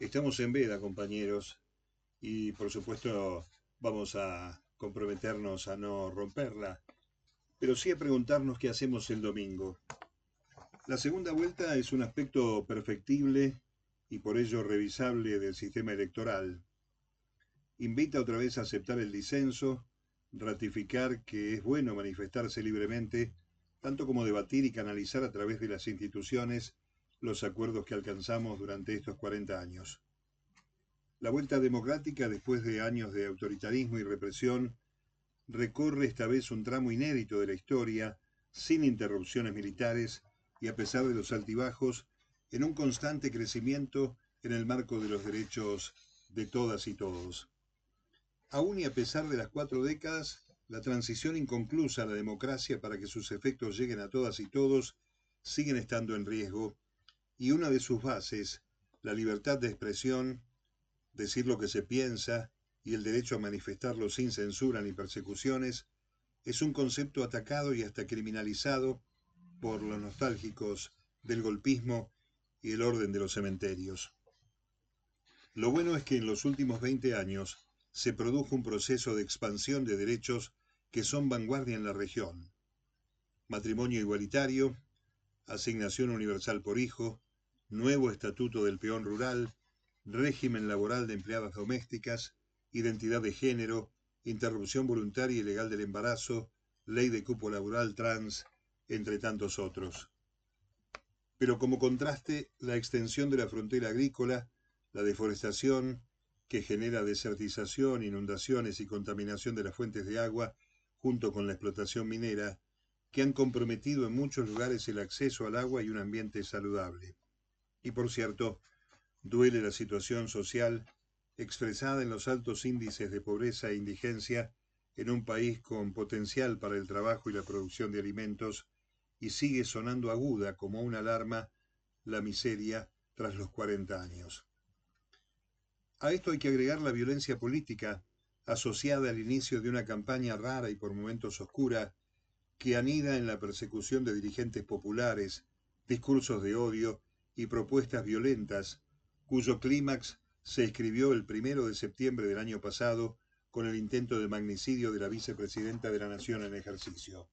Estamos en veda, compañeros, y por supuesto vamos a comprometernos a no romperla, pero sí a preguntarnos qué hacemos el domingo. La segunda vuelta es un aspecto perfectible y por ello revisable del sistema electoral. Invita otra vez a aceptar el disenso, ratificar que es bueno manifestarse libremente, tanto como debatir y canalizar a través de las instituciones los acuerdos que alcanzamos durante estos 40 años. La vuelta democrática, después de años de autoritarismo y represión, recorre esta vez un tramo inédito de la historia, sin interrupciones militares y a pesar de los altibajos, en un constante crecimiento en el marco de los derechos de todas y todos. Aún y a pesar de las cuatro décadas, la transición inconclusa a la democracia para que sus efectos lleguen a todas y todos siguen estando en riesgo y una de sus bases, la libertad de expresión, decir lo que se piensa y el derecho a manifestarlo sin censura ni persecuciones, es un concepto atacado y hasta criminalizado por los nostálgicos del golpismo y el orden de los cementerios. Lo bueno es que en los últimos 20 años se produjo un proceso de expansión de derechos que son vanguardia en la región. Matrimonio igualitario, asignación universal por hijo, nuevo estatuto del peón rural, régimen laboral de empleadas domésticas, identidad de género, interrupción voluntaria y legal del embarazo, ley de cupo laboral trans, entre tantos otros. Pero como contraste, la extensión de la frontera agrícola, la deforestación, que genera desertización, inundaciones y contaminación de las fuentes de agua, junto con la explotación minera, que han comprometido en muchos lugares el acceso al agua y un ambiente saludable. Y por cierto, duele la situación social expresada en los altos índices de pobreza e indigencia en un país con potencial para el trabajo y la producción de alimentos, y sigue sonando aguda como una alarma la miseria tras los 40 años. A esto hay que agregar la violencia política asociada al inicio de una campaña rara y por momentos oscura que anida en la persecución de dirigentes populares, discursos de odio y propuestas violentas, cuyo clímax se escribió el primero de septiembre del año pasado con el intento de magnicidio de la vicepresidenta de la Nación en ejercicio.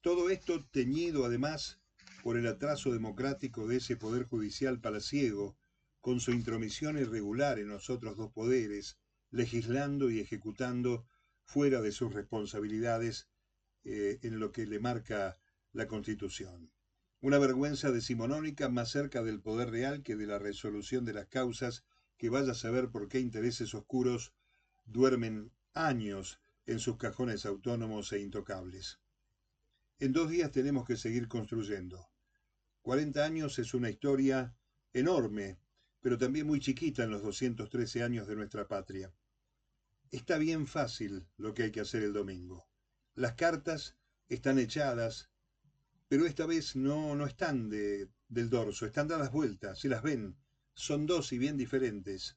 Todo esto teñido además por el atraso democrático de ese poder judicial palaciego, con su intromisión irregular en los otros dos poderes, legislando y ejecutando fuera de sus responsabilidades eh, en lo que le marca la Constitución. Una vergüenza decimonónica más cerca del poder real que de la resolución de las causas que vaya a saber por qué intereses oscuros duermen años en sus cajones autónomos e intocables. En dos días tenemos que seguir construyendo. 40 años es una historia enorme, pero también muy chiquita en los 213 años de nuestra patria. Está bien fácil lo que hay que hacer el domingo. Las cartas están echadas, pero esta vez no, no están de, del dorso, están dadas vueltas, se las ven, son dos y bien diferentes.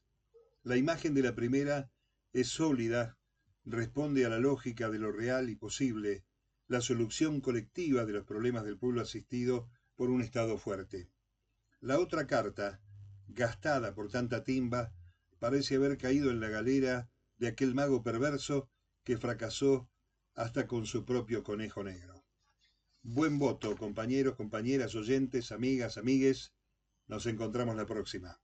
La imagen de la primera es sólida, responde a la lógica de lo real y posible, la solución colectiva de los problemas del pueblo asistido por un Estado fuerte. La otra carta, gastada por tanta timba, parece haber caído en la galera de aquel mago perverso que fracasó hasta con su propio conejo negro. Buen voto, compañeros, compañeras, oyentes, amigas, amigues. Nos encontramos la próxima.